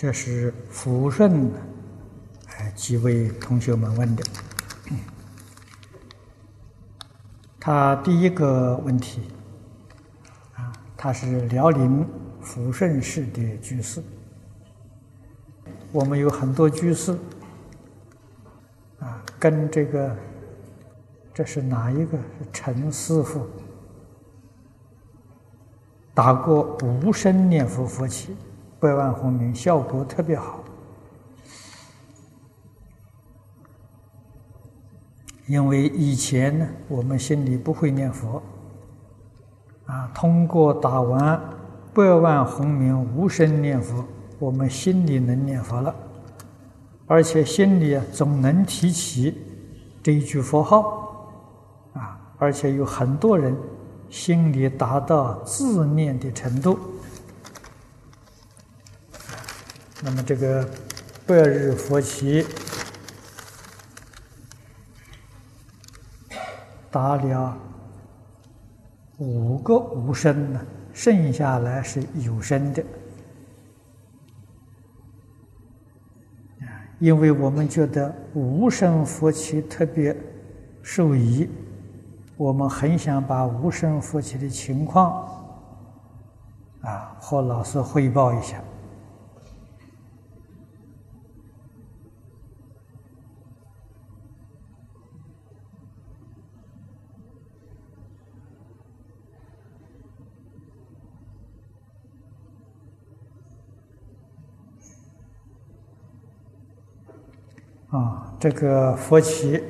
这是抚顺哎几位同学们问的。他第一个问题啊，他是辽宁抚顺市的居士。我们有很多居士啊，跟这个这是哪一个？陈师傅打过无声念佛佛起。百万红名效果特别好，因为以前呢，我们心里不会念佛，啊，通过打完百万红名无声念佛，我们心里能念佛了，而且心里总能提起这一句佛号，啊，而且有很多人心里达到自念的程度。那么这个百日佛期打了五个无声呢，剩下来是有声的因为我们觉得无声佛期特别受益，我们很想把无声佛期的情况啊和老师汇报一下。啊，这个佛起，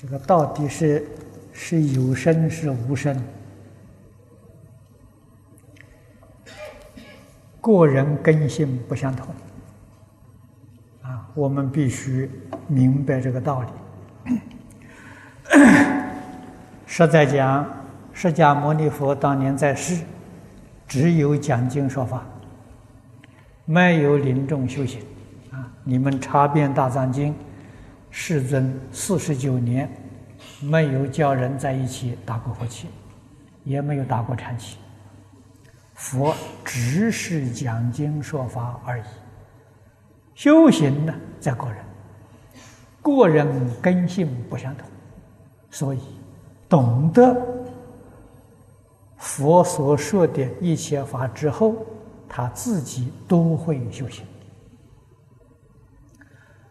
这个到底是是有声是无声？个人根性不相同，啊，我们必须明白这个道理。实在讲，释迦牟尼佛当年在世，只有讲经说法，没有临终修行。你们查遍大藏经，世尊四十九年没有叫人在一起打过火气，也没有打过禅气。佛只是讲经说法而已。修行呢，在个人，个人根性不相同，所以懂得佛所说的一切法之后，他自己都会修行。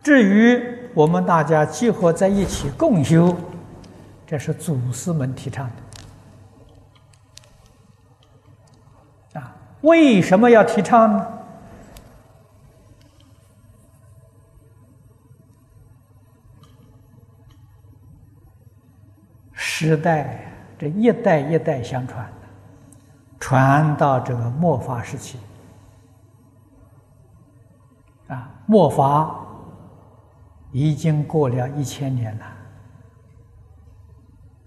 至于我们大家集合在一起共修，这是祖师们提倡的。啊，为什么要提倡呢？时代这一代一代相传，传到这个末法时期，啊，末法。已经过了一千年了，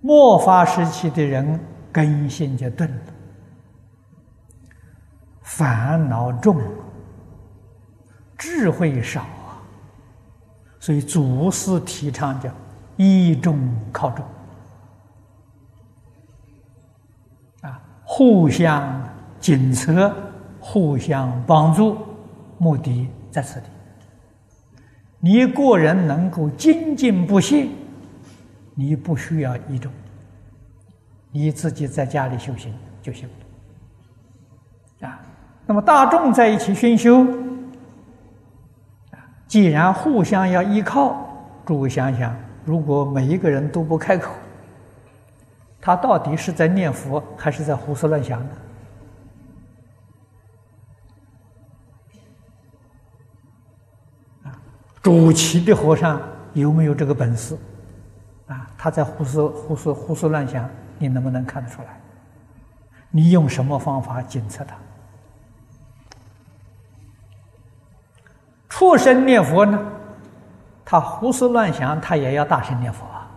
末法时期的人根性就钝了，烦恼重，智慧少啊，所以祖师提倡叫依重靠重啊，互相检测，互相帮助，目的在此地。你个人能够精进不懈，你不需要一种，你自己在家里修行就行啊。那么大众在一起熏修，既然互相要依靠，诸位想想，如果每一个人都不开口，他到底是在念佛还是在胡思乱想呢？主持的和尚有没有这个本事？啊，他在胡思胡思胡思乱想，你能不能看得出来？你用什么方法检测他？畜生念佛呢？他胡思乱想，他也要大声念佛啊！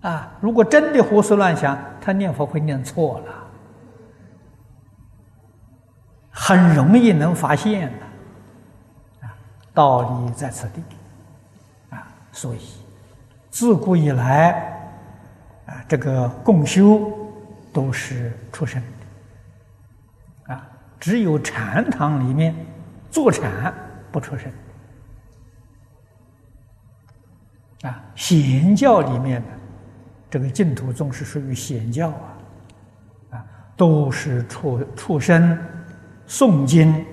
啊，如果真的胡思乱想，他念佛会念错了，很容易能发现的。道理在此地，啊，所以自古以来，啊，这个共修都是出生的，啊，只有禅堂里面坐禅不出声。啊，显教里面的这个净土宗是属于显教啊，啊，都是出出生诵经。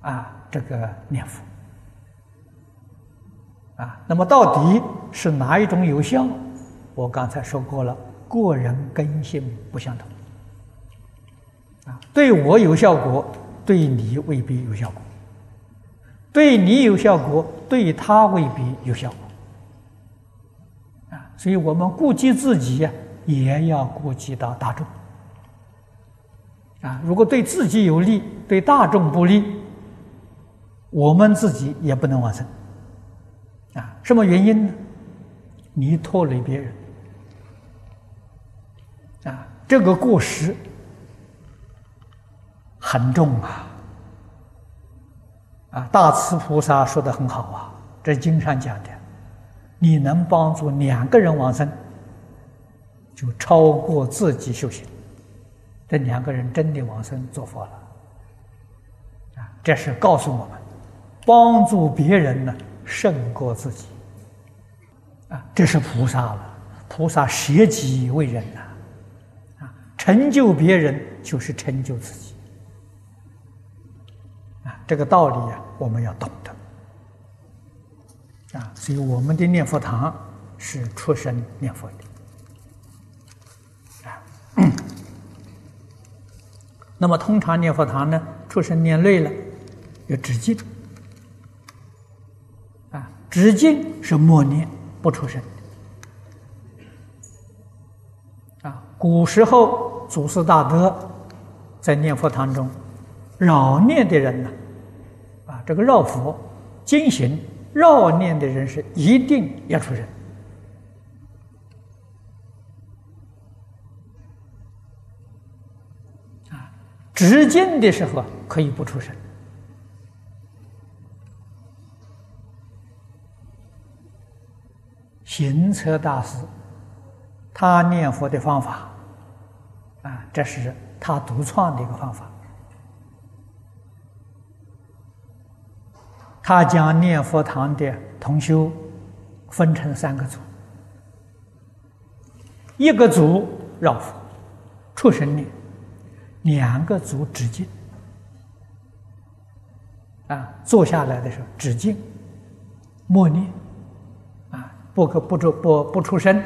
啊，这个念佛啊。那么到底是哪一种有效？我刚才说过了，个人根性不相同啊。对我有效果，对你未必有效果。对你有效果，对他未必有效果，啊！所以我们顾及自己呀，也要顾及到大众，啊！如果对自己有利，对大众不利，我们自己也不能往生，啊！什么原因呢？你拖累别人，啊！这个过失很重啊。啊，大慈菩萨说的很好啊，这经上讲的，你能帮助两个人往生，就超过自己修行。这两个人真的往生做佛了，啊，这是告诉我们，帮助别人呢胜过自己，啊，这是菩萨了，菩萨舍己为人呐，啊，成就别人就是成就自己。啊这个道理啊，我们要懂得啊，所以我们的念佛堂是出生念佛的啊。那么通常念佛堂呢，出生念累了，要止境啊，止境是默念不出声啊。古时候祖师大德在念佛堂中扰念的人呢。啊这个绕佛、经行、绕念的人是一定要出声啊，直经的时候可以不出声。行车大师，他念佛的方法啊，这是他独创的一个方法。他将念佛堂的同修分成三个组，一个组绕佛、出神念，两个组止境。啊，坐下来的时候止境，默念，不可不出不不出声，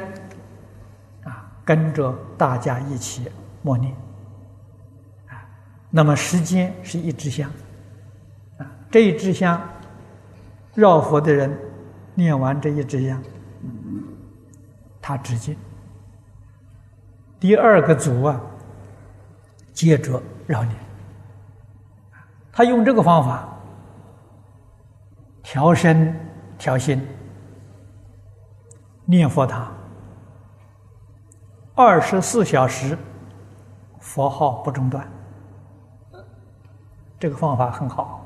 啊，跟着大家一起默念，啊，那么时间是一支香，啊，这一支香。绕佛的人念完这一支香，他直接。第二个组啊，接着绕念。他用这个方法调身调心，念佛堂二十四小时佛号不中断。这个方法很好。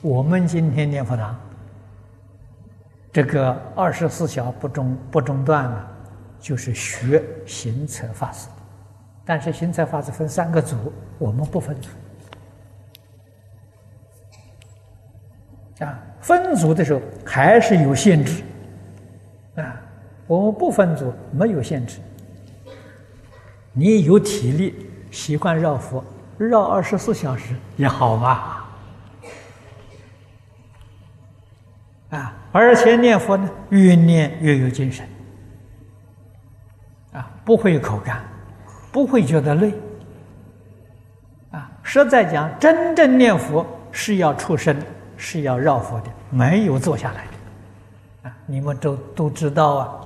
我们今天念佛堂，这个二十四小不中不中断啊，就是学行测法师。但是行测法师分三个组，我们不分组。啊，分组的时候还是有限制。我们不分组没有限制。你有体力，习惯绕佛，绕二十四小时也好吧。啊，而且念佛呢，越念越有精神，啊，不会有口干，不会觉得累，啊，实在讲，真正念佛是要出声，是要绕佛的，没有坐下来的，啊，你们都都知道啊，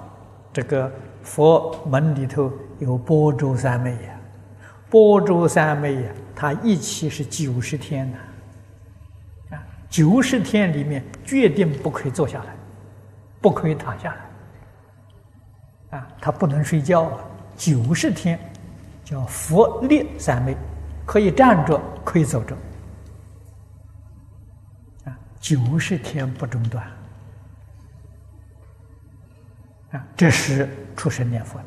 这个佛门里头有波州三昧呀，波州三昧呀，它一期是九十天呢。九十天里面决定不可以坐下来，不可以躺下来，啊，他不能睡觉啊。九十天叫佛立三昧，可以站着，可以走着，啊，九十天不中断，啊，这是出生念佛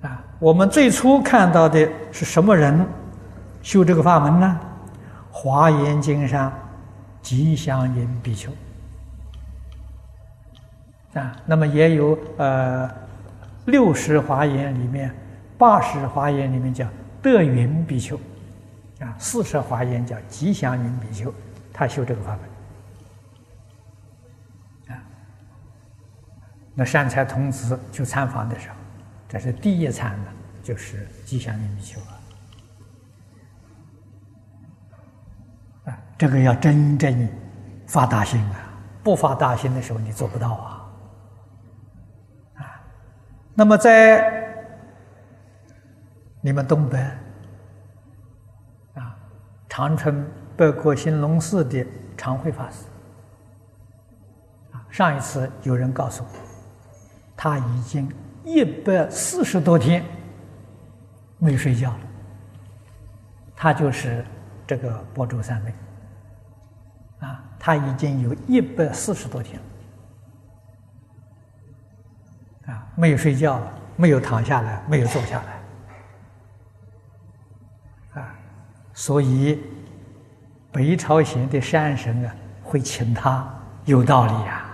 的，啊，我们最初看到的是什么人修这个法门呢？华严经上吉祥云比丘。啊，那么也有呃六十华严里面，八十华严里面叫德云比丘。啊，四十华严叫吉祥云比丘，他修这个法门。那善财童子去参访的时候，这是第一参的，就是吉祥云比丘啊。这个要真正发大心啊！不发大心的时候，你做不到啊！啊，那么在你们东北啊，长春北国兴隆寺的常慧法师啊，上一次有人告诉我，他已经一百四十多天没睡觉了。他就是这个波州三妹。啊，他已经有一百四十多天，啊，没有睡觉，没有躺下来，没有坐下来，啊，所以北朝鲜的山神啊会请他，有道理呀。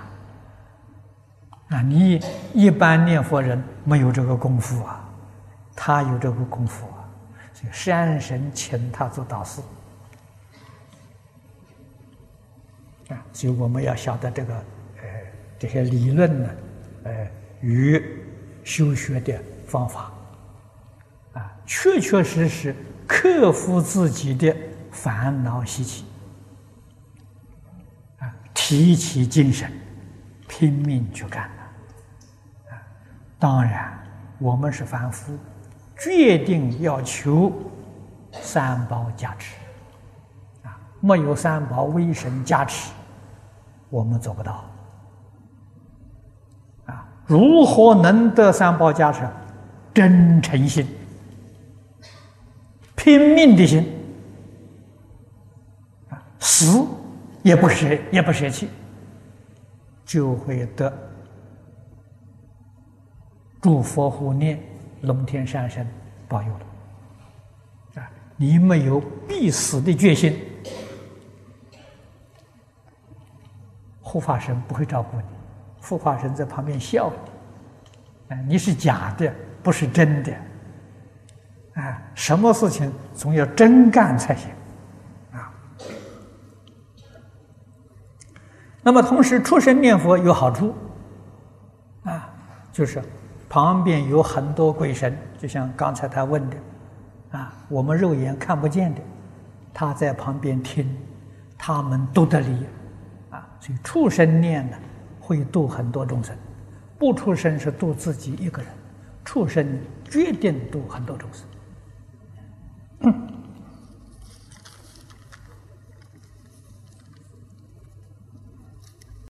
啊，你一般念佛人没有这个功夫啊，他有这个功夫啊，所以山神请他做导师。所以我们要晓得这个，呃，这些理论呢，呃，与修学的方法，啊，确确实实克服自己的烦恼习气，啊，提起精神，拼命去干，当然，我们是凡夫，决定要求三宝加持，啊，没有三宝威神加持。我们做不到啊！如何能得三宝加持？真诚心、拼命的心啊，死也不舍，也不舍弃，就会得诸佛护念、龙天善神保佑了啊！你没有必死的决心。护法神不会照顾你，护法神在旁边笑你，啊，你是假的，不是真的，啊，什么事情总要真干才行，啊。那么同时出生念佛有好处，啊，就是旁边有很多鬼神，就像刚才他问的，啊，我们肉眼看不见的，他在旁边听，他们都得利。所以畜生念呢，会度很多众生；不出生是度自己一个人。畜生决定度很多众生。